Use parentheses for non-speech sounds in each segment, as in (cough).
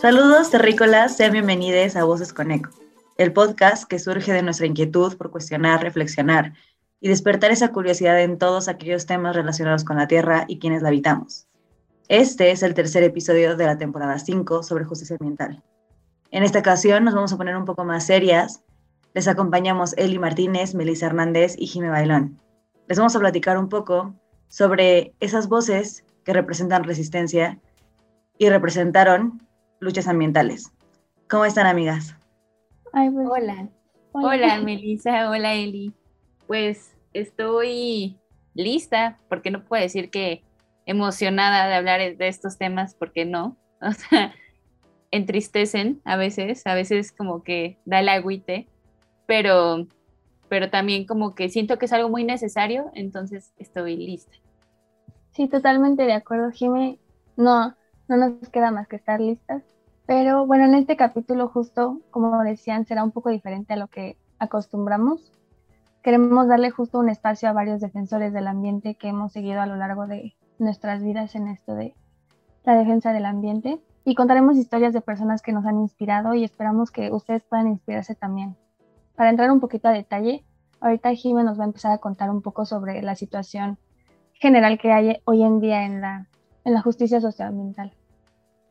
Saludos terrícolas, sean bienvenidos a Voces con Eco, el podcast que surge de nuestra inquietud por cuestionar, reflexionar y despertar esa curiosidad en todos aquellos temas relacionados con la Tierra y quienes la habitamos. Este es el tercer episodio de la temporada 5 sobre justicia ambiental. En esta ocasión nos vamos a poner un poco más serias. Les acompañamos Eli Martínez, Melissa Hernández y Jimé Bailón. Les vamos a platicar un poco sobre esas voces que representan resistencia y representaron luchas ambientales. ¿Cómo están, amigas? Pues, hola. hola. (laughs) Melissa. Hola, Eli. Pues estoy lista, porque no puedo decir que emocionada de hablar de estos temas, porque no. (laughs) O sea, entristecen a veces, a veces como que da el agüite, pero, pero también como que siento que es algo muy necesario, entonces estoy lista. Sí, totalmente de acuerdo, Jimé. No, no nos queda más que estar listas. Pero bueno, en este capítulo justo, como decían, será un poco diferente a lo que acostumbramos. Queremos darle justo un espacio a varios defensores del ambiente que hemos seguido a lo largo de nuestras vidas en esto de la defensa del ambiente y contaremos historias de personas que nos han inspirado y esperamos que ustedes puedan inspirarse también. Para entrar un poquito a detalle, ahorita Jimé nos va a empezar a contar un poco sobre la situación general que hay hoy en día en la, en la justicia socioambiental.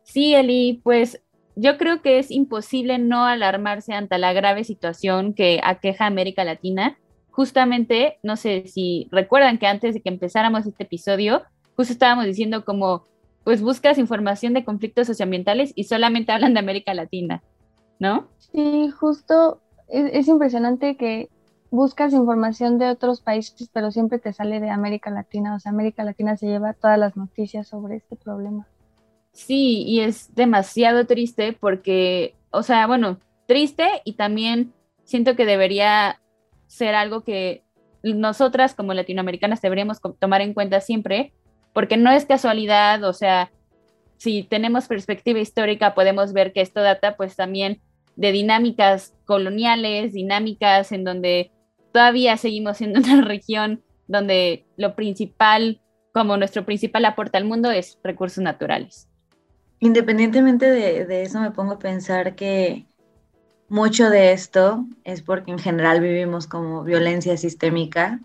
Sí, Eli, pues yo creo que es imposible no alarmarse ante la grave situación que aqueja América Latina. Justamente, no sé si recuerdan que antes de que empezáramos este episodio, justo estábamos diciendo como, pues buscas información de conflictos socioambientales y solamente hablan de América Latina, ¿no? Sí, justo es impresionante que buscas información de otros países, pero siempre te sale de América Latina. O sea, América Latina se lleva todas las noticias sobre este problema. Sí, y es demasiado triste porque, o sea, bueno, triste y también siento que debería ser algo que nosotras como latinoamericanas deberíamos tomar en cuenta siempre, porque no es casualidad, o sea, si tenemos perspectiva histórica podemos ver que esto data pues también de dinámicas coloniales, dinámicas en donde todavía seguimos siendo (laughs) una región donde lo principal, como nuestro principal aporte al mundo es recursos naturales. Independientemente de, eso, me pongo a pensar que mucho de esto es porque en general vivimos como violencia sistémica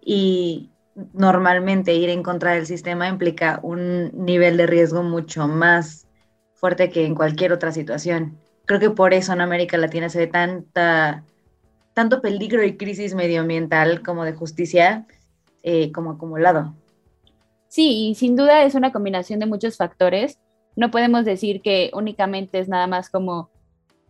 y normalmente ir en contra del sistema implica un nivel de riesgo mucho más fuerte que en cualquier otra situación. Creo que por eso en América Latina se ve tanta, tanto peligro y crisis medioambiental como de justicia eh, como acumulado. Sí, y sin duda es una combinación de muchos factores no podemos decir que únicamente es nada más como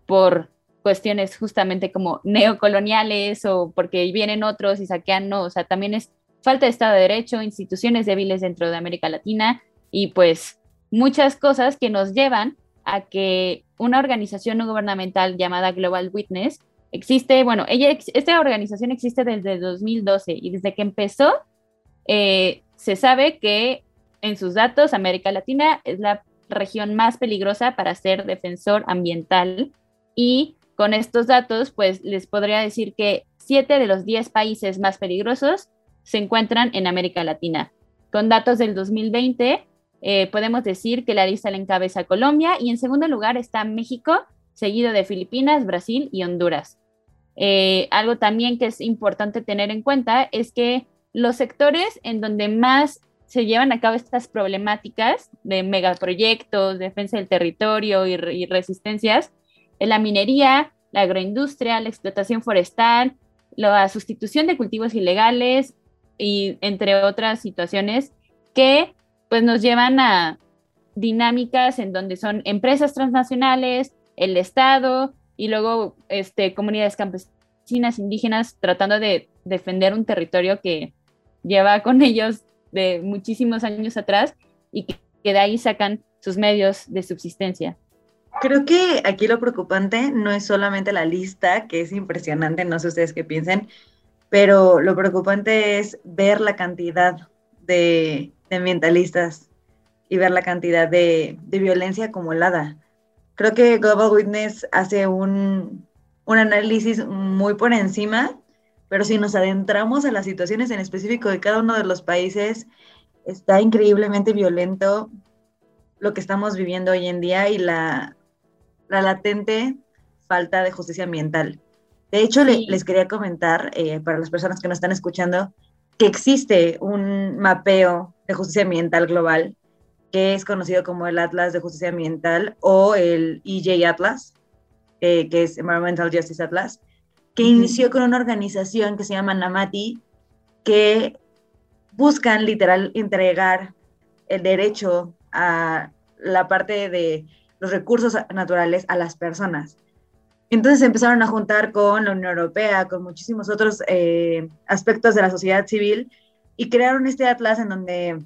por cuestiones justamente como neocoloniales o porque vienen otros y saquean, no, o sea, también es falta de Estado de Derecho, instituciones débiles dentro de América Latina y pues muchas cosas que nos llevan a que una organización no gubernamental llamada Global Witness existe, bueno, ella, esta organización existe desde 2012 y desde que empezó eh, se sabe que en sus datos América Latina es la región más peligrosa para ser defensor ambiental. Y con estos datos, pues les podría decir que siete de los diez países más peligrosos se encuentran en América Latina. Con datos del 2020, eh, podemos decir que la lista la encabeza Colombia y en segundo lugar está México, seguido de Filipinas, Brasil y Honduras. Eh, algo también que es importante tener en cuenta es que los sectores en donde más se llevan a cabo estas problemáticas de megaproyectos, defensa del territorio y, resistencias, en la minería, la agroindustria, la explotación forestal, la sustitución de cultivos ilegales y entre otras situaciones que pues nos llevan a dinámicas en donde son empresas transnacionales, el Estado y luego este, comunidades campesinas indígenas tratando de defender un territorio que lleva con ellos de muchísimos años atrás y que, de ahí sacan sus medios de subsistencia. Creo que aquí lo preocupante no es solamente la lista, que es impresionante, no sé ustedes qué piensen, pero lo preocupante es ver la cantidad de, ambientalistas y ver la cantidad de, violencia acumulada. Creo que Global Witness hace un, un análisis muy por encima pero si nos adentramos a las situaciones en específico de cada uno de los países, está increíblemente violento lo que estamos viviendo hoy en día y la, la latente falta de justicia ambiental. De hecho, les quería comentar, eh, para las personas que nos están escuchando, que existe un mapeo de justicia ambiental global que es conocido como el Atlas de Justicia Ambiental o el EJ Atlas, eh, que es Environmental Justice Atlas, que inició con una organización que se llama NAMATI, que buscan literal entregar el derecho a la parte de los recursos naturales a las personas. Entonces empezaron a juntar con la Unión Europea, con muchísimos otros eh, aspectos de la sociedad civil y crearon este atlas en donde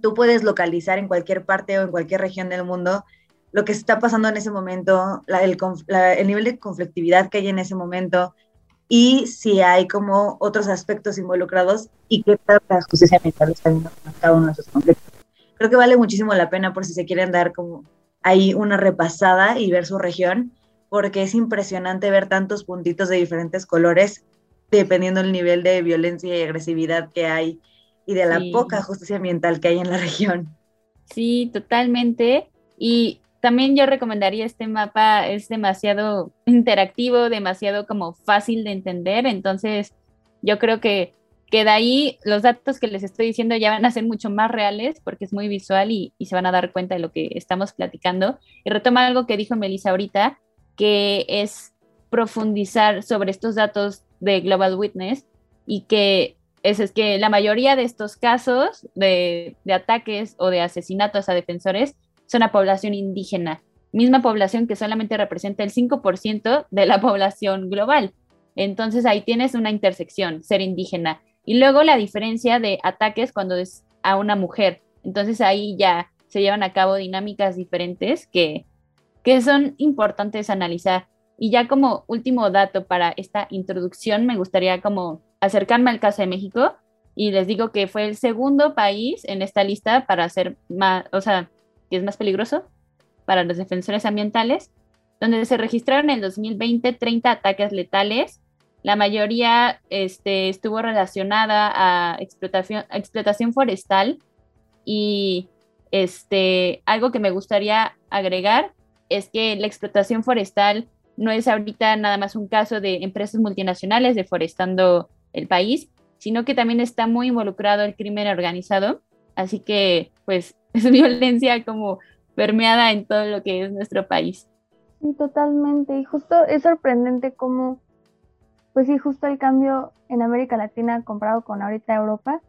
tú puedes localizar en cualquier parte o en cualquier región del mundo lo que está pasando en ese momento, el, el, nivel de conflictividad que hay en ese momento y si hay como otros aspectos involucrados y qué tal la justicia ambiental está viendo cada uno de esos conflictos. Creo que vale muchísimo la pena por si se quieren dar como ahí una repasada y ver su región, porque es impresionante ver tantos puntitos de diferentes colores dependiendo del nivel de violencia y agresividad que hay y de la poca justicia ambiental que hay en la región. Sí, totalmente. Y también yo recomendaría este mapa, es demasiado interactivo, demasiado como fácil de entender, entonces yo creo que, que de ahí los datos que les estoy diciendo ya van a ser mucho más reales porque es muy visual y, se van a dar cuenta de lo que estamos platicando. Y retoma algo que dijo Melissa ahorita, que es profundizar sobre estos datos de Global Witness y que es, que la mayoría de estos casos de, ataques o de asesinatos a defensores son a población indígena, misma población que solamente representa el 5% de la (laughs) población global. Entonces ahí tienes una intersección, ser indígena. Y luego la diferencia de ataques cuando es a una mujer. Entonces ahí ya se llevan a cabo dinámicas diferentes que, que son importantes analizar. Y ya como último dato para esta introducción, me gustaría como acercarme al caso de México y les digo que fue el segundo país en esta lista para ser más, o sea, que es más peligroso para los defensores ambientales, donde se registraron en el 2020 30 ataques letales. La mayoría este, estuvo relacionada a explotación, explotación forestal y este, algo que me gustaría agregar es que la explotación forestal no es ahorita nada más un caso de empresas multinacionales deforestando el país, sino que también está muy involucrado el crimen organizado. Así que, pues, (laughs) es violencia como permeada en todo lo que es nuestro país. Sí, totalmente. Y justo es sorprendente cómo, pues sí, justo el cambio en América Latina comparado con ahorita Europa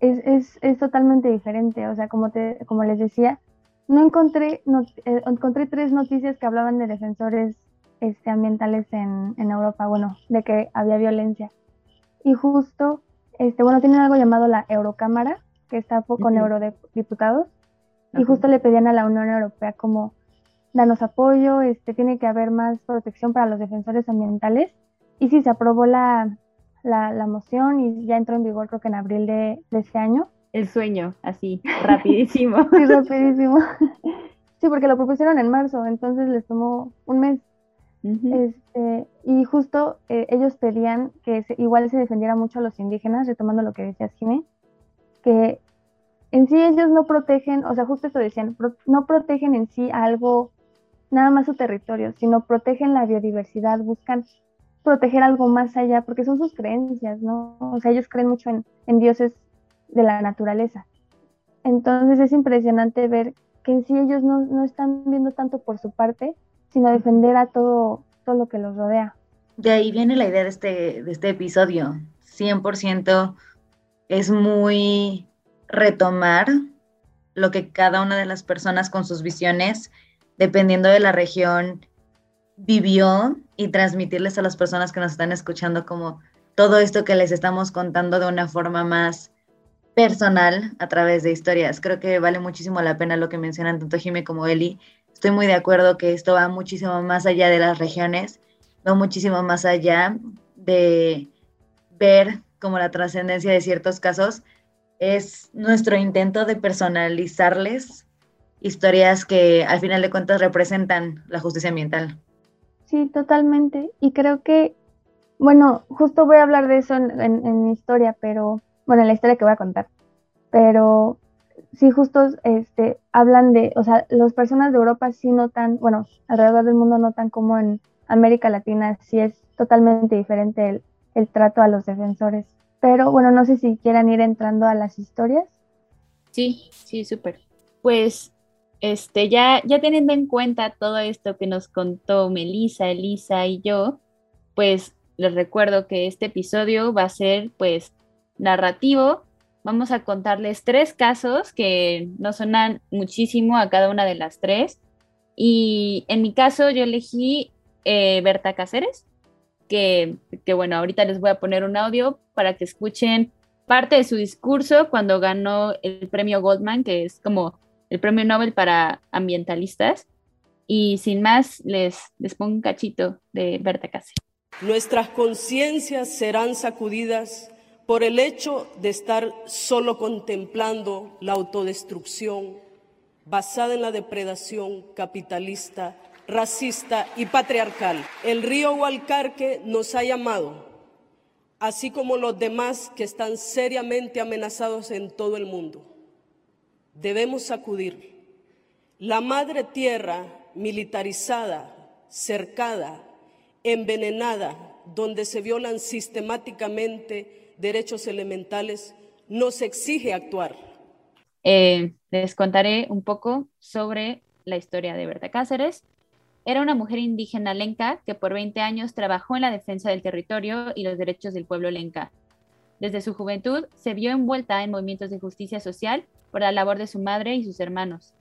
es, es, es totalmente diferente. O sea, como, te, como les decía, no encontré, no, eh, encontré tres noticias que hablaban de defensores este, ambientales en, en Europa, bueno, de que había violencia y justo, este, bueno, tienen algo llamado la Eurocámara, que está con eurodiputados, y justo le pedían a la Unión Europea como, danos apoyo, este, tiene que haber más protección para los defensores ambientales, y sí, se aprobó la, la, moción y ya entró en vigor creo que en abril de, de este año. El sueño, así, rapidísimo. (laughs) sí, rapidísimo. (laughs) sí, porque lo propusieron en marzo, entonces les tomó un mes este, y justo eh, ellos pedían que igual se defendiera mucho a los indígenas, retomando lo que decías, Jimé, que en sí ellos no protegen, o sea, justo esto decían, no protegen en sí algo, nada más su territorio, sino protegen la biodiversidad, buscan proteger algo más allá, porque son sus creencias, ¿no? O sea, ellos creen mucho en, en dioses de la naturaleza. Entonces es impresionante ver que en sí ellos no, no están viendo tanto por su parte, sino defender a todo, todo lo que los rodea. De ahí viene la idea de este, de este episodio. 100% es muy retomar lo que cada una de las personas con sus visiones, dependiendo de la región, vivió y transmitirles a las personas que nos están escuchando como todo esto que les estamos contando de una forma más personal a través de historias. Creo que vale muchísimo la pena lo que mencionan tanto Jimmy como Eli, estoy muy de acuerdo que esto va muchísimo más allá de las regiones, va muchísimo más allá de ver como la trascendencia de ciertos casos. Es nuestro intento de personalizarles historias que al final de cuentas representan la justicia ambiental. Sí, totalmente. Y creo que, bueno, justo voy a hablar de eso en, mi historia, pero, bueno, en la historia que voy a contar, pero sí justo este, hablan de, o sea, las personas de Europa sí notan, bueno, alrededor del mundo notan como en América Latina sí es totalmente diferente el, el trato a los defensores. Pero bueno, no sé si quieran ir entrando a las historias. Sí, sí, súper. Pues este, ya, ya teniendo en cuenta todo esto que nos contó Melissa, Elisa y yo, pues les recuerdo que este episodio va a ser pues narrativo. Vamos a contarles tres casos que nos sonan muchísimo a cada una de las tres. Y en mi caso yo elegí eh, Berta Cáceres, que, que bueno, ahorita les voy a poner un audio para que escuchen parte de su discurso cuando ganó el premio Goldman, que es como el premio Nobel para ambientalistas. Y sin más, les, les pongo un cachito de Berta Cáceres. Nuestras conciencias serán sacudidas por el hecho de estar solo contemplando la autodestrucción basada en la depredación capitalista, racista y patriarcal. El río Hualcarque nos ha llamado, así como los demás que están seriamente amenazados en todo el mundo. Debemos sacudir. La madre tierra militarizada, cercada, envenenada, donde se violan sistemáticamente derechos elementales, nos exige actuar. Eh, les contaré un poco sobre la historia de Berta Cáceres. Era una mujer indígena lenca que por 20 años trabajó en la defensa del territorio y los derechos del pueblo lenca. Desde su juventud se vio envuelta en movimientos de justicia social por la labor de su madre y sus hermanos.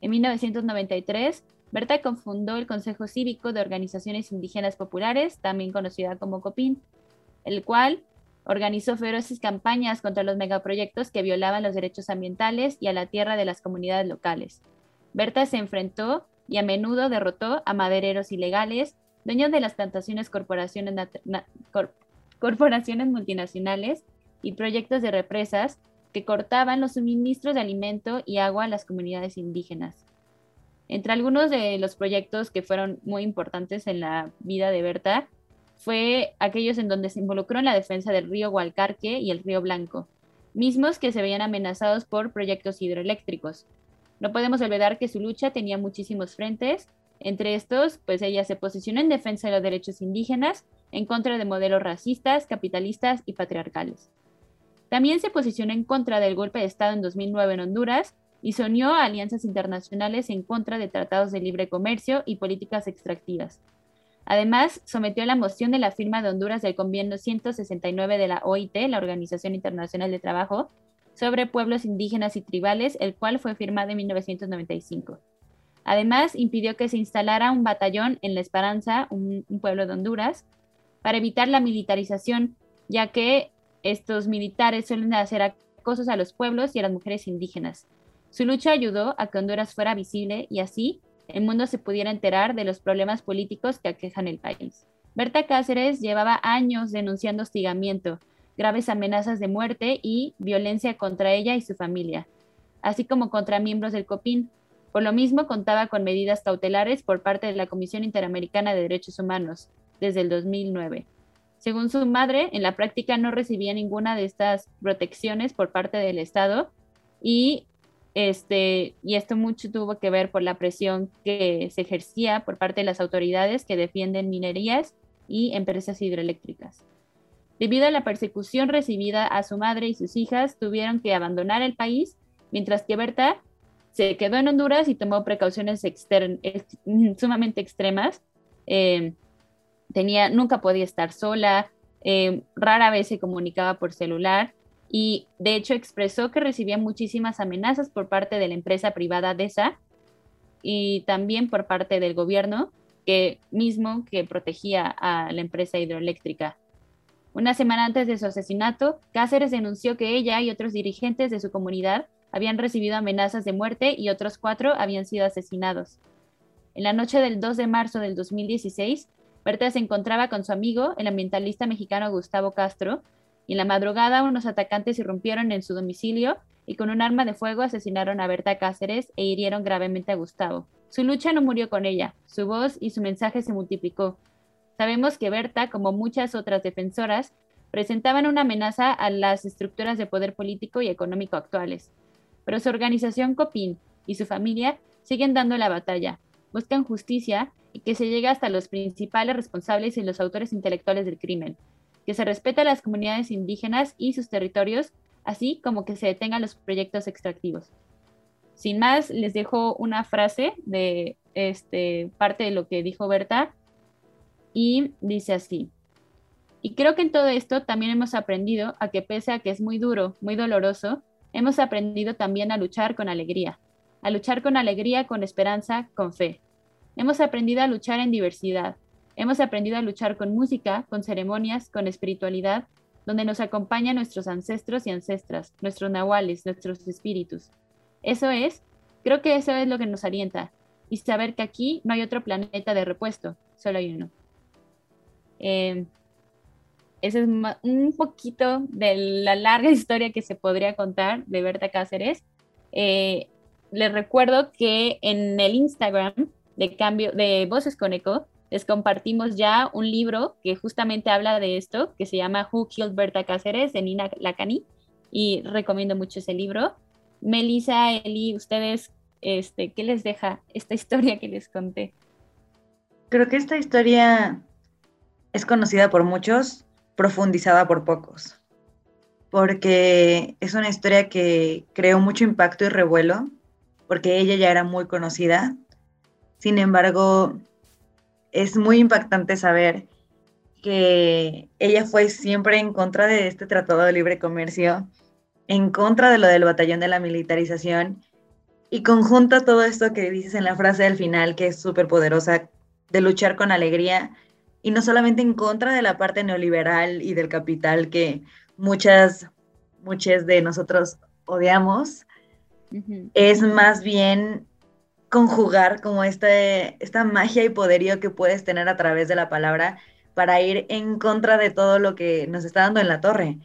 En 1993, Berta confundó el Consejo Cívico de Organizaciones Indígenas Populares, también conocida como COPIN, el cual Organizó feroces campañas contra los megaproyectos que violaban los derechos ambientales y a la tierra de las comunidades locales. Berta se enfrentó y a menudo derrotó a madereros ilegales, dueños de las plantaciones corporaciones, corporaciones multinacionales y proyectos de represas que cortaban los suministros de alimento y agua a las comunidades indígenas. Entre algunos de los proyectos que fueron muy importantes en la vida de Berta fue aquellos en donde se involucró en la defensa del río Hualcarque y el río Blanco, mismos que se veían amenazados por proyectos hidroeléctricos. No podemos olvidar que su lucha tenía muchísimos frentes, entre estos, pues ella se posicionó en defensa de los derechos indígenas, en contra de modelos racistas, capitalistas y patriarcales. También se posicionó en contra del golpe de Estado en 2009 en Honduras y se unió a alianzas internacionales en contra de tratados de libre comercio y políticas extractivas. Además, sometió la moción de la firma de Honduras del Convenio 169 de la OIT, la Organización Internacional de Trabajo, sobre pueblos indígenas y tribales, el cual fue firmado en 1995. Además, impidió que se instalara un batallón en La Esperanza, un, pueblo de Honduras, para evitar la militarización, ya que estos militares suelen hacer acosos a los pueblos y a las mujeres indígenas. Su lucha ayudó a que Honduras fuera visible y así el mundo se pudiera enterar de los problemas políticos que aquejan el país. Berta Cáceres llevaba años denunciando hostigamiento, graves amenazas de muerte y violencia contra ella y su familia, así como contra miembros del COPIN. Por lo mismo, contaba con medidas cautelares por parte de la Comisión Interamericana de Derechos Humanos desde el 2009. Según su madre, en la práctica no recibía ninguna de estas protecciones por parte del Estado y este, y esto mucho tuvo que ver por la presión que se ejercía por parte de las autoridades que defienden minerías y empresas hidroeléctricas. Debido a la persecución recibida a su madre y sus hijas, tuvieron que abandonar el país, mientras que Berta se quedó en Honduras y tomó precauciones sumamente extremas. Eh, tenía, nunca podía estar sola, eh, rara vez se comunicaba por celular y de hecho expresó que recibía muchísimas amenazas por parte de la empresa privada DESA y también por parte del gobierno que mismo que protegía a la empresa hidroeléctrica. Una semana antes de su asesinato, Cáceres denunció que ella y otros dirigentes de su comunidad habían recibido amenazas de muerte y otros cuatro habían sido asesinados. En la noche del 2 de marzo del 2016, Berta se encontraba con su amigo, el ambientalista mexicano Gustavo Castro, y en la madrugada unos atacantes irrumpieron en su domicilio y con un arma de fuego asesinaron a Berta Cáceres e hirieron gravemente a Gustavo. Su lucha no murió con ella, su voz y su mensaje se multiplicó. Sabemos que Berta, como muchas otras defensoras, presentaban una amenaza a las estructuras de poder político y económico actuales. pero su organización COPIN y su familia siguen dando la batalla, buscan justicia y que se llegue hasta los principales responsables y los autores intelectuales del crimen, que se respete a las comunidades indígenas y sus territorios, así como que se detengan los proyectos extractivos. Sin más, les dejo una frase de este, parte de lo que dijo Berta y dice así. Y creo que en todo esto también hemos aprendido a que pese a que es muy duro, muy doloroso, hemos aprendido también a luchar con alegría, a luchar con alegría, con esperanza, con fe. Hemos aprendido a luchar en diversidad, hemos aprendido a luchar con música, con ceremonias, con espiritualidad, donde nos acompañan nuestros ancestros y ancestras, nuestros nahuales, nuestros espíritus. Eso es, creo que eso es lo que nos alienta, y saber que aquí no hay otro planeta de repuesto, solo hay uno. Eh, ese es un poquito de la larga (laughs) historia que se podría contar de Berta Cáceres. Eh, les recuerdo que en el Instagram de cambio de Voces con Eco les compartimos ya un libro que justamente habla de esto, que se llama Who Killed Berta Cáceres de Nina Lacani y recomiendo mucho ese libro. Melissa, Eli, ustedes, este, ¿qué les deja esta (laughs) historia que les conté? Creo que esta historia es conocida por muchos, profundizada por pocos, porque es una historia que creó mucho impacto y revuelo, porque ella ya era muy conocida. Sin embargo, es muy impactante saber que ella fue siempre en contra de este tratado de libre comercio, en contra de lo del batallón de la militarización y conjunta todo esto que dices en la frase del final, que es súper poderosa, de luchar con alegría y no solamente en contra de la parte neoliberal y del capital que muchas, muchas de nosotros odiamos, es más bien conjugar como este, esta magia y poderío que puedes tener a través de la palabra para ir en contra de todo lo que nos está dando en la torre.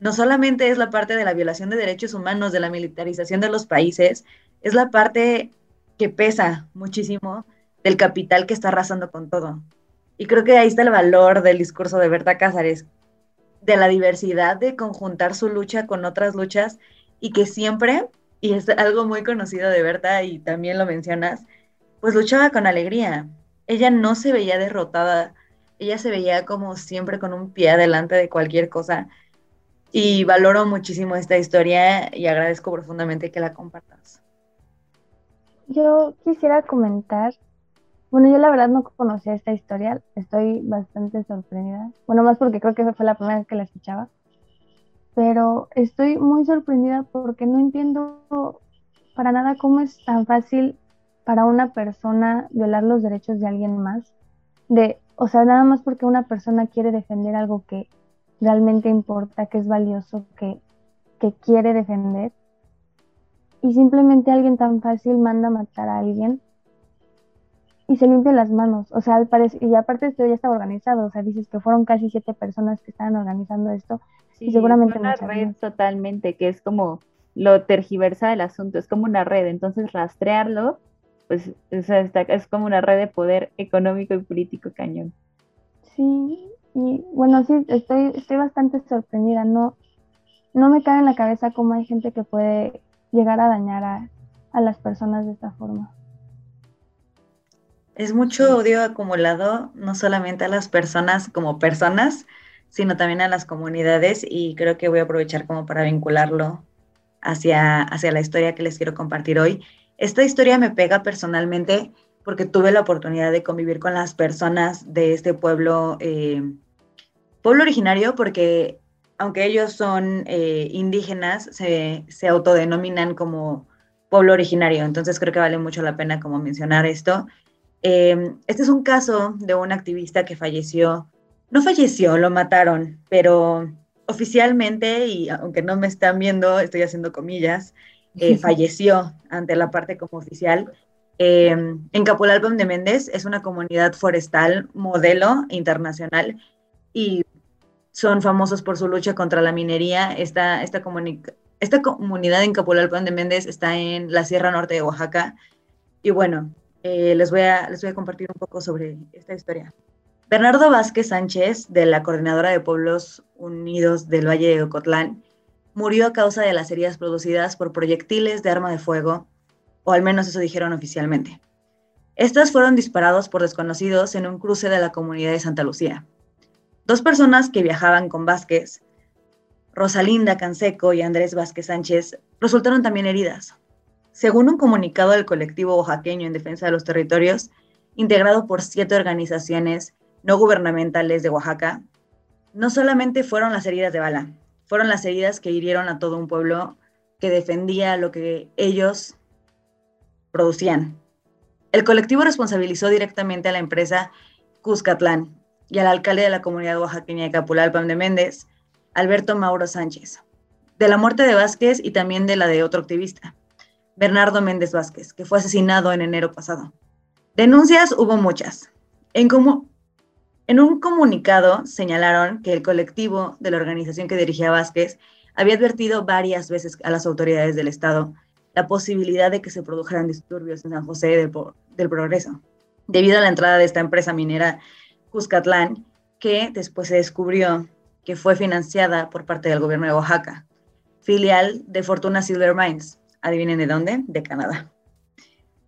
No solamente es la parte de la violación de derechos humanos, de la militarización de los países, es la parte que pesa muchísimo del capital que está arrasando con todo. Y creo que ahí está el valor del discurso de Berta Cázares, de la diversidad, de conjuntar su lucha con otras luchas y que siempre, y es algo muy conocido de Berta y también lo mencionas, pues luchaba con alegría. Ella no se veía derrotada, ella se veía como siempre con un pie adelante de cualquier cosa. Y valoro muchísimo esta historia y agradezco profundamente que la compartas. Yo quisiera comentar bueno, yo la verdad no conocía esta historia, estoy bastante sorprendida. Bueno, más porque creo que fue la primera vez que la escuchaba. Pero estoy muy sorprendida porque no entiendo para nada cómo es tan fácil para una persona violar los derechos de alguien más. De, o sea, nada más porque una persona quiere defender algo que realmente importa, que es valioso, que, que quiere defender. Y simplemente alguien tan fácil manda a matar a alguien y se limpian las manos. O sea, al parecer, y aparte esto ya estaba organizado, o sea, dices que fueron casi siete personas que estaban organizando esto. y seguramente una red totalmente, que es como lo tergiversa del asunto, es como una red, entonces rastrearlo, pues es como una red de poder económico y político cañón. Sí, y bueno, sí, estoy, estoy bastante sorprendida, no, no me cae en la cabeza cómo hay gente que puede llegar a dañar a, a las personas de esta forma. Es mucho odio acumulado, no solamente a las personas como personas, sino también a las comunidades y creo que voy a aprovechar como para vincularlo hacia, hacia la historia que les quiero compartir hoy. Esta historia me pega personalmente porque tuve la oportunidad de convivir con las personas de este pueblo, eh, pueblo originario, porque aunque ellos son eh, indígenas, se, se autodenominan como pueblo originario. Entonces creo que vale mucho la pena como mencionar esto Em, este es un caso de un activista que falleció, no falleció, lo mataron, pero oficialmente, y aunque no me están viendo, estoy haciendo comillas, eh, (laughs) falleció ante la parte como oficial. en Capulalpan de Méndez es una comunidad forestal modelo internacional y son famosos por su lucha contra la minería. Esta, esta, esta comunidad en Capulalpan de Méndez está en la Sierra Norte de Oaxaca. Y bueno, eh, les, voy a, les voy a compartir un poco sobre esta historia. Bernardo Vázquez Sánchez, de la Coordinadora de Pueblos Unidos del Valle de Ocotlán, murió a causa de las heridas producidas por proyectiles de arma de fuego, o al menos eso dijeron oficialmente. Estas fueron disparados por desconocidos en un cruce de la comunidad de Santa Lucía. Dos personas que viajaban con Vázquez, Rosalinda Canseco y Andrés Vázquez Sánchez, resultaron también heridas. Según un comunicado del colectivo oaxaqueño en defensa de los territorios, integrado por siete organizaciones no gubernamentales de Oaxaca, no solamente fueron las heridas de bala, fueron las heridas que hirieron a todo un pueblo que defendía lo que ellos producían. El colectivo responsabilizó directamente a la empresa Cuscatlán y al alcalde de la comunidad oaxaqueña de Capulalpan de Méndez, Alberto Mauro Sánchez, de la muerte de Vázquez y también de la de otro activista, Bernardo Méndez Vázquez, que fue asesinado en enero pasado. Denuncias hubo muchas. En, un comunicado señalaron que el colectivo de la organización que dirigía Vázquez había advertido varias veces a las autoridades del Estado la posibilidad de que se produjeran disturbios en San José del, del Progreso, debido a la entrada de esta empresa minera Cuscatlán, que después se descubrió que fue financiada por parte del gobierno de Oaxaca, filial de Fortuna Silver Mines. Adivinen de dónde, de Canadá.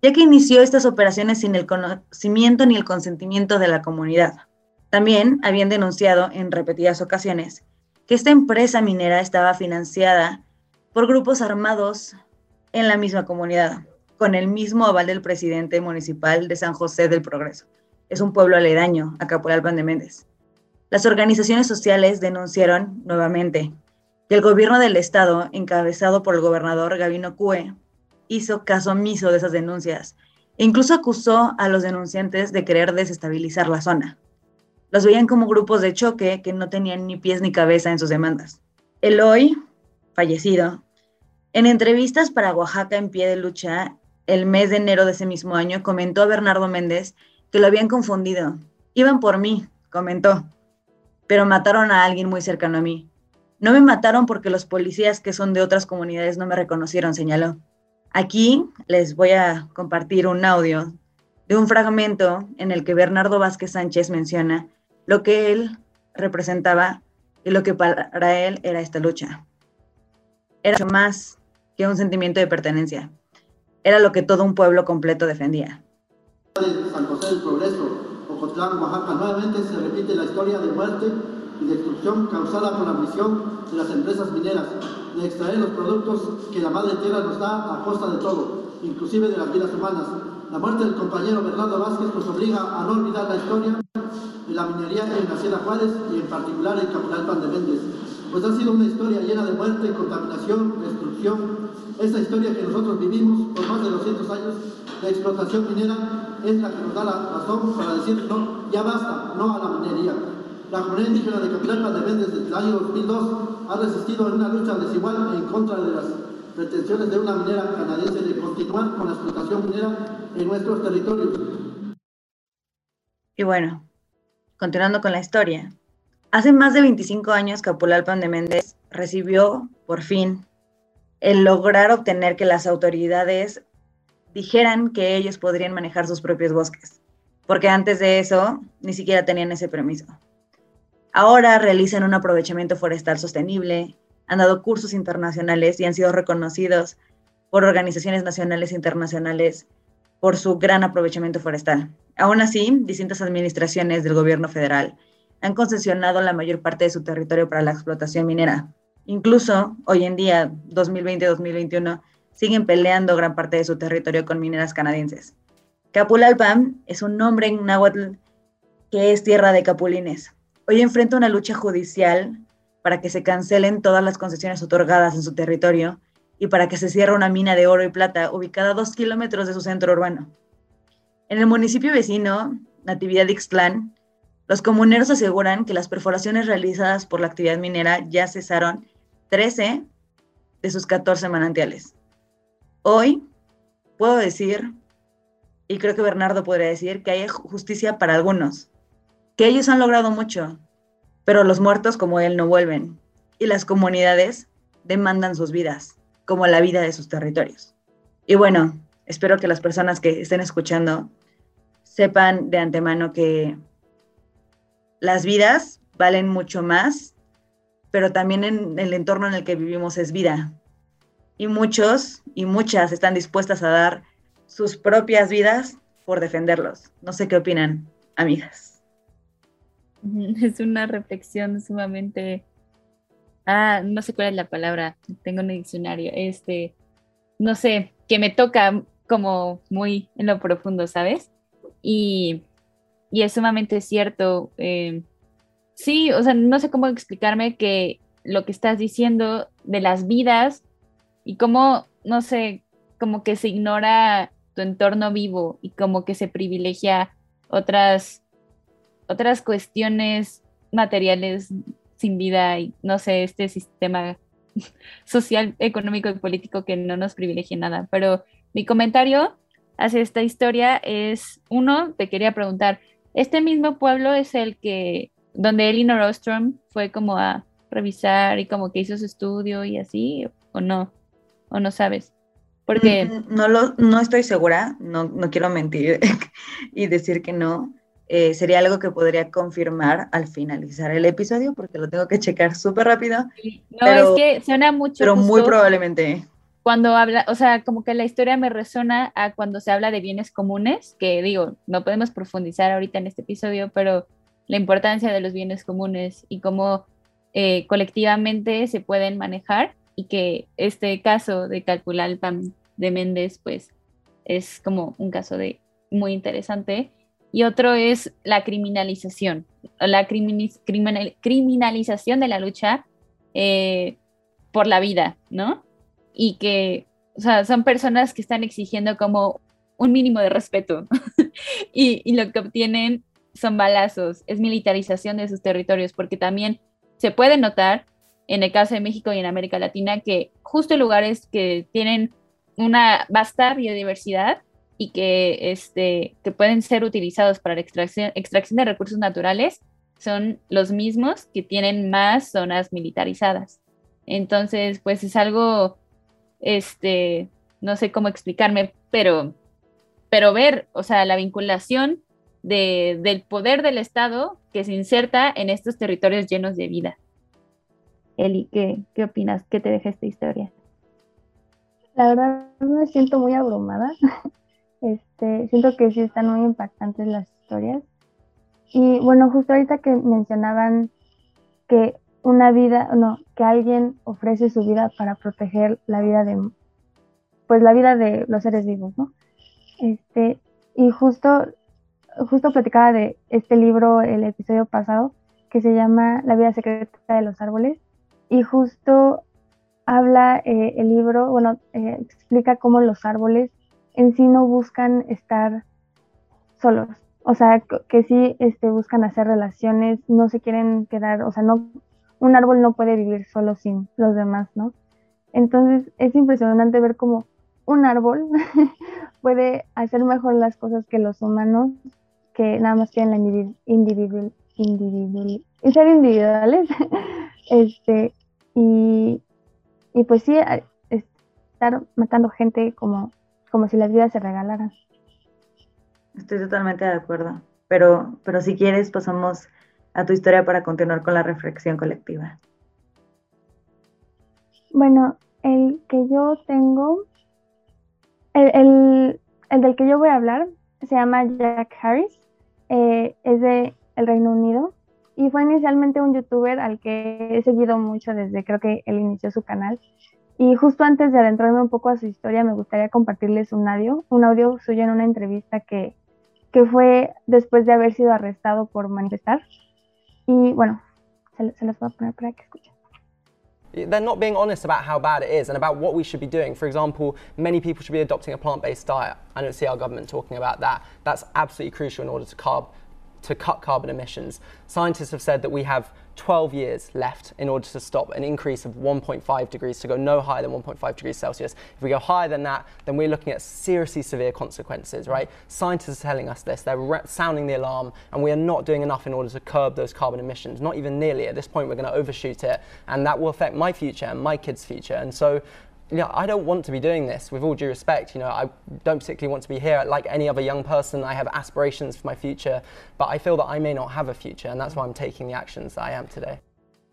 Ya que inició estas operaciones sin el conocimiento ni el consentimiento de la comunidad. También habían denunciado en repetidas ocasiones que esta empresa minera estaba financiada por grupos armados en la misma comunidad, con el mismo aval del presidente municipal de San José del Progreso. Es un pueblo aledaño a Caporal de Méndez. Las organizaciones sociales denunciaron nuevamente que el gobierno del estado, encabezado por el gobernador Gabino Cue, hizo caso omiso de esas denuncias e incluso acusó a los denunciantes de querer desestabilizar la zona. Los veían como grupos de choque que no tenían ni pies ni cabeza en sus demandas. El hoy, fallecido, en entrevistas para Oaxaca en pie de lucha, el mes de enero de ese mismo año, comentó a Bernardo Méndez que lo habían confundido. Iban por mí, comentó, pero mataron a alguien muy cercano a mí. No me mataron porque los policías que son de otras comunidades no me reconocieron, señaló. Aquí les voy a compartir un audio de un fragmento en el que Bernardo Vázquez Sánchez menciona lo que él representaba y lo que para él era esta lucha. Era más que un sentimiento de pertenencia. Era lo que todo un pueblo completo defendía. San José del Progreso, Ocotlán, Oaxaca, nuevamente se repite la historia de muerte y destrucción causada por la misión de las empresas mineras de extraer los productos que la madre tierra nos da a costa de todo, inclusive de las vidas humanas. La muerte del compañero Bernardo Vázquez nos obliga a no olvidar la historia de la minería en la Sierra Juárez y en particular en Capital de Méndez pues ha sido una historia llena de muerte, contaminación, destrucción. Esta historia que nosotros vivimos por más de 200 años de explotación minera es la que nos da la razón para decir no, ya basta, no a la minería. La comunidad indígena de Capilapa de desde el año 2002 ha resistido en una lucha desigual en contra de las pretensiones de una minera canadiense de continuar con la explotación minera en nuestros territorios. Y bueno, continuando con la historia, Hace más de 25 años Capulalpan de Méndez recibió, por fin, el lograr obtener que las autoridades dijeran que ellos podrían manejar sus propios bosques, porque antes de eso ni siquiera tenían ese permiso. Ahora realizan un aprovechamiento forestal sostenible, han dado cursos internacionales y han sido reconocidos por organizaciones nacionales e internacionales por su gran aprovechamiento forestal. Aún así, distintas administraciones del gobierno federal han concesionado la mayor parte de su territorio para la explotación minera. Incluso hoy en día, 2020-2021, siguen peleando gran parte de su territorio con mineras canadienses. Capulalpan es un nombre en náhuatl que es tierra de capulines. Hoy enfrenta una lucha judicial para que se cancelen todas las concesiones otorgadas en su territorio y para que se cierre una mina de oro y plata ubicada a dos kilómetros de su centro urbano. En el municipio vecino, Natividad Ixtlán, los comuneros aseguran que las perforaciones realizadas por la actividad minera ya cesaron 13 de sus 14 manantiales. Hoy puedo decir, y creo que Bernardo podría decir, que hay justicia para algunos, que ellos han logrado mucho, pero los muertos como él no vuelven, y las comunidades demandan sus vidas, como la vida de sus territorios. Y bueno, espero que las personas que estén escuchando sepan de antemano que las vidas valen mucho más pero también en el entorno en el que vivimos es vida. Y muchos y muchas están dispuestas a dar sus propias vidas por defenderlos. No sé qué opinan, amigas. (laughs) Es una reflexión sumamente... Ah, no sé cuál es la palabra, tengo un diccionario. Este, no sé, que me toca como muy en lo profundo, ¿sabes? Y, y es sumamente cierto. Eh, sí, o sea, no sé cómo explicarme que lo que estás diciendo de las vidas y cómo, no sé, como que se ignora tu entorno vivo y como que se privilegia otras, otras cuestiones materiales sin vida y no sé, este sistema (laughs) social, económico y político que no nos privilegia nada. Pero mi comentario hacia esta historia es, uno, te quería preguntar, ¿este mismo pueblo es el que, donde Elinor Ostrom fue como a revisar y como que hizo su estudio y así, o no? ¿O no sabes? Porque... Mm, no, lo, no estoy segura, no, no quiero mentir (laughs) y decir que no, eh, sería algo que podría confirmar al finalizar el episodio, porque lo tengo que checar súper rápido. No, es que suena mucho. Pero muy probablemente. Cuando habla, o sea, como que la historia me resona a cuando se habla de bienes comunes, que digo, no podemos profundizar ahorita en este episodio, pero la importancia de los bienes comunes y cómo eh, colectivamente se pueden manejar y que este caso de calcular el PAM de Méndez, pues es como un caso de muy interesante y otro es la criminalización, la criminalización de la lucha eh, por la vida, ¿no? Y que, o sea, son personas que están exigiendo como un mínimo de respeto (laughs) y, y lo que obtienen son balazos, es militarización de sus territorios, porque también se puede notar en el caso de México y en América Latina que justo lugares que tienen una vasta biodiversidad y que, este, que pueden ser utilizados para la extracción, extracción de recursos naturales son los mismos que tienen más zonas militarizadas. Entonces, pues es algo, este, no sé cómo explicarme, pero, pero ver, o sea, la vinculación de, del poder del Estado que se inserta en estos territorios llenos de vida. Eli, ¿qué, qué opinas? ¿Qué te deja esta historia? La verdad me siento muy abrumada Este, siento que sí están muy impactantes las historias. Y bueno, justo ahorita que mencionaban que una vida, no, que alguien ofrece su vida para proteger la vida de, pues la vida de los seres vivos, ¿no? Este, y justo, justo platicaba de este libro el episodio pasado que se llama La vida secreta de los árboles y justo habla eh, el libro, bueno, eh, explica cómo los árboles en sí no buscan estar solos. O sea, que sí este, buscan hacer relaciones, no se quieren quedar, o sea, no, un árbol no puede vivir solo sin los demás, ¿no? Entonces es impresionante ver cómo un árbol (laughs) puede hacer mejor las cosas que los humanos, que nada más quieren la individual, individual, y ser individuales. (laughs) este, y, y pues sí, estar matando gente como como si las vidas se regalaran. Estoy totalmente de acuerdo, pero, pero si quieres pasamos a tu historia para continuar con la reflexión colectiva. Bueno, el que yo tengo, el, del que yo voy a hablar se llama Jack Harris, eh, es de el Reino Unido y fue inicialmente un youtuber al que he seguido mucho desde creo que él inició su canal y justo antes de adentrarme un poco a su historia, me gustaría compartirles un audio, un audio suyo en una entrevista que, que fue después de haber sido arrestado por manifestar. Y bueno, se, los voy a poner para que escuchen. They're not being honest about how bad it is and about what we should be doing. For example, many people should be adopting a plant based diet. I don't see our government talking about that. That's absolutely crucial in order to carb to cut carbon emissions. Scientists have said that we have 12 years left in order to stop an increase of 1.5 degrees, to go no higher than 1.5 degrees Celsius. If we go higher than that, then we're looking at seriously severe consequences, right? Scientists are telling us this, they're sounding the alarm, and we are not doing enough in order to curb those carbon emissions, not even nearly. At this point, we're going to overshoot it, and that will affect my future and my kids' future. And so you know, I don't want to be doing this with all due respect. You know, I don't particularly want to be here. Like any other young person, I have aspirations for my future, but I feel that I may not have a future, and that's why I'm taking the actions that I am today.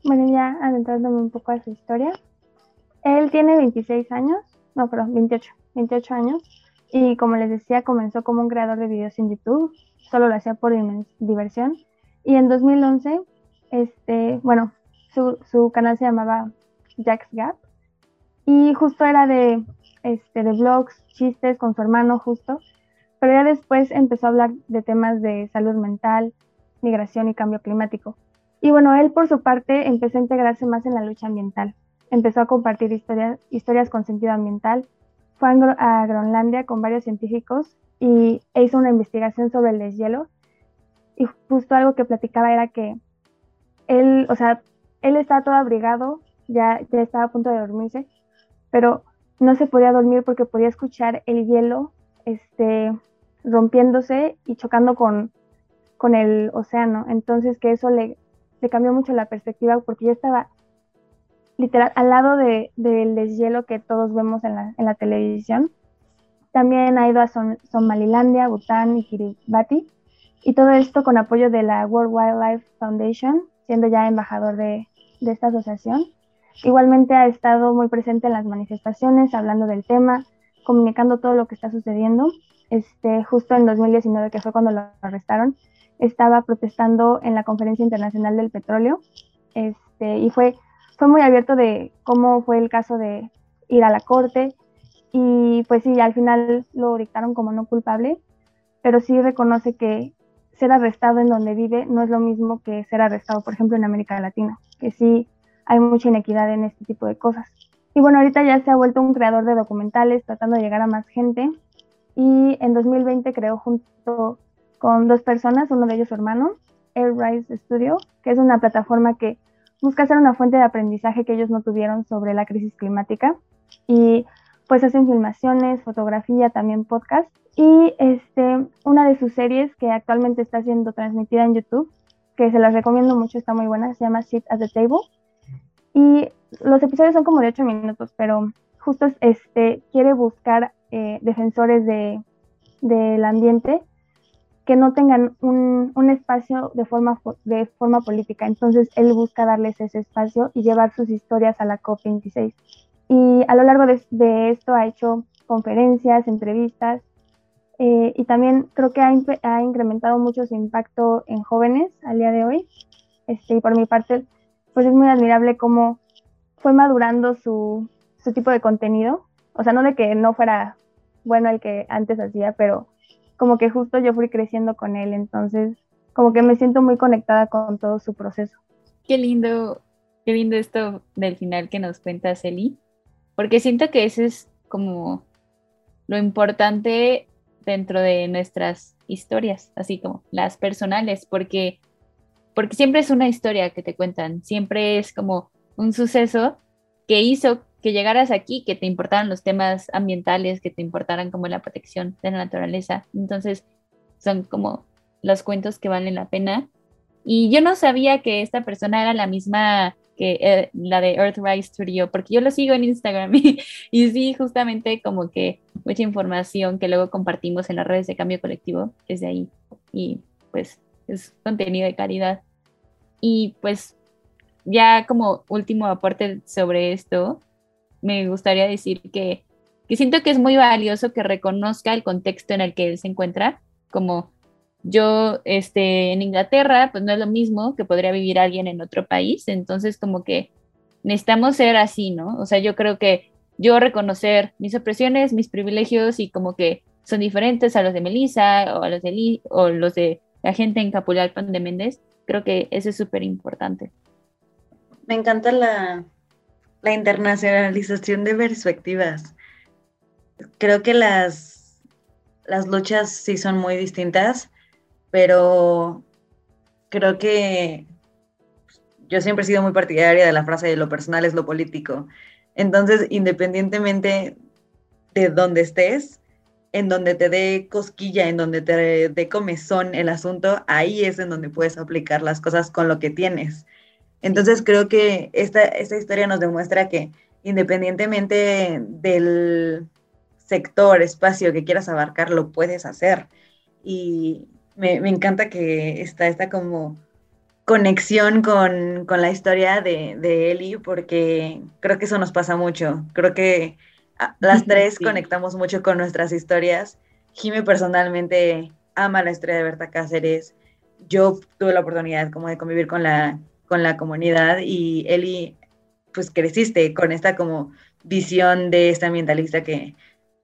bueno, ya adentrándome un poco a su historia. Él tiene 26 años, no, perdón, 28, 28 años. Y como les decía, comenzó como un creador de videos en YouTube, solo lo hacía por diversión. Y en 2011, este, bueno, su, su canal se llamaba Jack's Gap. Y justo era de, este, de vlogs, chistes con su hermano justo. Pero ya después empezó a hablar de temas de salud mental, migración y cambio climático. Y bueno, él por su parte empezó a integrarse más en la lucha ambiental. Empezó a compartir historias, historias con sentido ambiental. Fue a Groenlandia con varios científicos y e hizo una investigación sobre el deshielo. Y justo algo que platicaba era que él, o sea, él estaba todo abrigado, ya, ya estaba a punto de dormirse, pero no se podía dormir porque podía escuchar el hielo este, rompiéndose y chocando con, el océano. Entonces que eso le, cambió mucho la perspectiva porque ya estaba literal al lado de, del deshielo que todos vemos en la, en la televisión. También ha ido a Somalilandia, Bután y Kiribati. Y todo esto con apoyo de la World Wildlife Foundation, siendo ya embajador de, de esta asociación. Igualmente ha estado muy presente en las manifestaciones, hablando del tema, comunicando todo lo que está sucediendo. Este, justo en 2019, que fue cuando lo arrestaron, estaba protestando en la Conferencia Internacional del Petróleo este, y fue, fue muy abierto de cómo fue el caso de ir a la corte y pues sí, al final lo dictaron como no culpable, pero sí reconoce que ser arrestado en donde vive no es lo mismo que ser arrestado, por ejemplo, en América Latina, que sí hay mucha inequidad en este tipo de cosas. Y bueno, ahorita ya se ha vuelto un creador de documentales tratando de llegar a más gente. Y en 2020 creó junto con dos personas, uno de ellos su hermano, Airrise Studio, que es una plataforma que busca ser una fuente de aprendizaje que ellos no tuvieron sobre la crisis climática. Y pues hacen filmaciones, fotografía, también podcast. Y este, una de sus series que actualmente está siendo transmitida en YouTube, que se las recomiendo mucho, está muy buena, se llama Sit at the Table. Y los episodios son como de ocho minutos, pero justo este, quiere buscar eh, defensores de, del ambiente que no tengan un, un, espacio de forma, de forma política. Entonces él busca darles ese espacio y llevar sus historias a la COP26. Y a lo largo de, de esto ha hecho conferencias, entrevistas eh, y también creo que ha, ha, incrementado mucho su impacto en jóvenes al día de hoy. Este, y por mi parte, pues es muy admirable cómo fue madurando su, su tipo de contenido. O sea, no de que no fuera bueno el que antes hacía, pero como que justo yo fui creciendo con él, entonces como que me siento muy conectada con todo su proceso. Qué lindo, qué lindo esto del final que nos cuenta Celi, porque siento que ese es como lo importante dentro de nuestras historias, así como las personales, porque porque siempre es una historia que te cuentan, siempre es como un suceso que hizo que llegaras aquí, que te importaran los temas ambientales, que te importaran como la protección de la naturaleza. Entonces, son como los cuentos que valen la pena. Y yo no sabía que esta persona era la misma que eh, la de Earthrise Studio, porque yo lo sigo en Instagram (laughs) y, y, sí, justamente como que mucha información que luego compartimos en las redes de cambio colectivo es de ahí. Y pues es contenido de calidad. Y pues ya como último aporte sobre esto, me gustaría decir que, que siento que es muy valioso que reconozca el contexto en el que él se encuentra, como yo este, en Inglaterra, pues no es lo mismo que podría vivir alguien en otro país, entonces como que necesitamos ser así, ¿no? O sea, yo creo que yo reconocer mis opresiones, mis privilegios y como que son diferentes a los de Melissa o a los de, o los de la gente en Capulalpan de Méndez, creo que eso es súper importante. Me encanta la, la internacionalización de perspectivas. Creo que las, las luchas sí son muy distintas, pero creo que yo siempre he sido muy partidaria de la frase de lo personal es lo político. Entonces, independientemente de dónde estés, en donde te dé cosquilla, en donde te dé comezón el asunto, ahí es en donde puedes aplicar las cosas con lo que tienes. Entonces creo que esta, esta historia nos demuestra que independientemente del sector, espacio que quieras abarcar, lo puedes hacer. Y me, me encanta que está esta como conexión con, la historia de, de, Eli, porque creo que eso nos pasa mucho. Creo que las (laughs) tres conectamos mucho con nuestras historias. Jime personalmente ama la historia de Berta Cáceres. Yo tuve la oportunidad como de convivir con la, con la comunidad y Eli, pues creciste con esta como visión de esta ambientalista que,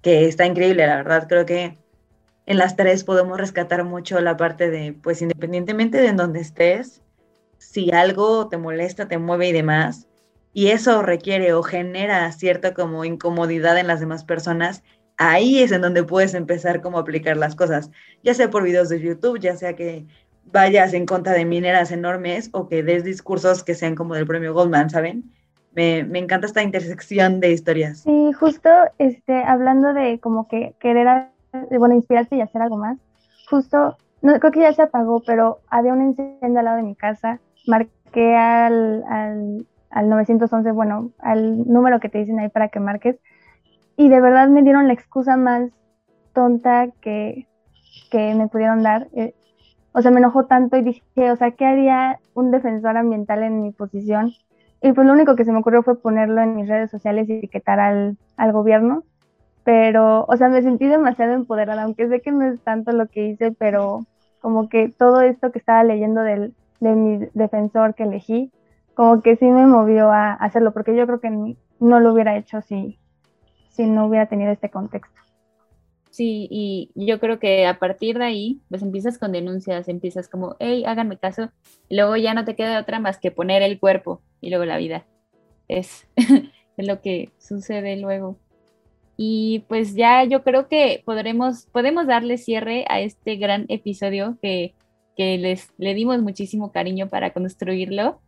que está increíble, la verdad. Creo que en las tres podemos rescatar mucho la parte de, pues independientemente de en donde estés, si algo te molesta, te mueve y demás, y eso requiere o genera cierta como incomodidad en las demás personas, ahí es en donde puedes empezar como a aplicar las cosas, ya sea por videos de YouTube, ya sea que vayas en contra de mineras enormes o que des discursos que sean como del premio Goldman, ¿saben? Me, me encanta esta intersección de historias. Sí, justo este, hablando de como que querer bueno, inspirarse y hacer algo más. Justo, no, creo que ya se apagó, pero había un incendio al lado de mi casa. Marqué al, al, al 911, bueno, al número que te dicen ahí para que marques. Y de verdad me dieron la excusa más tonta que, que me pudieron dar. Eh, o sea, me enojó tanto y dije, o sea, ¿qué haría un defensor ambiental en mi posición? Y pues lo único que se me ocurrió fue ponerlo en mis redes sociales y etiquetar al, al gobierno pero, o sea, me sentí demasiado empoderada, aunque sé que no es tanto lo que hice, pero como que todo esto que estaba leyendo del, de mi defensor que elegí, como que sí me movió a hacerlo, porque yo creo que no lo hubiera hecho si, si no hubiera tenido este contexto. Sí, y yo creo que a partir de ahí, pues empiezas con denuncias, empiezas como, hey, háganme caso, y luego ya no te queda otra más que poner el cuerpo y luego la vida. Es, (laughs) es lo que sucede luego. Y pues ya yo creo que podremos, podemos darle cierre a este gran episodio que, les le dimos muchísimo cariño para construirlo.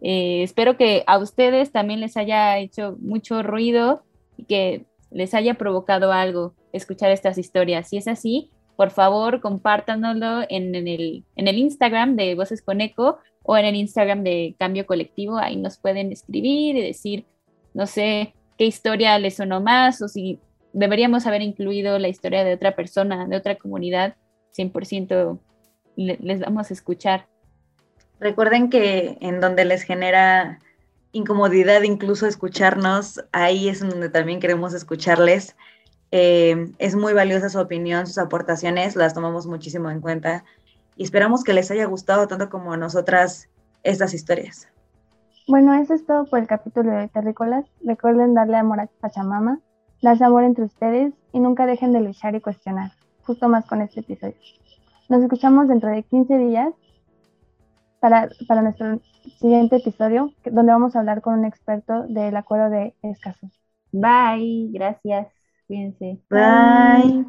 Eh, espero que a ustedes también les haya hecho mucho ruido y que les haya provocado algo escuchar estas historias. Si es así, por favor, compártanoslo en, el, en el Instagram de Voces con Eco o en el Instagram de Cambio Colectivo. Ahí nos pueden escribir y decir, no sé, qué historia les sonó más o si deberíamos haber incluido la historia de otra persona, de otra comunidad, 100% les vamos a escuchar. Recuerden que en donde les genera incomodidad incluso escucharnos, ahí es donde también queremos escucharles. Eh, es muy valiosa su opinión, sus aportaciones, las tomamos muchísimo en cuenta y esperamos que les haya gustado tanto como a nosotras estas historias. Bueno, eso es todo por el capítulo de Terrícolas. Recuerden darle amor a Pachamama, darse amor entre ustedes y nunca dejen de luchar y cuestionar, justo más con este episodio. Nos escuchamos dentro de 15 días para, para nuestro siguiente episodio, donde vamos a hablar con un experto del acuerdo de escaso. Bye, gracias. Cuídense. Bye.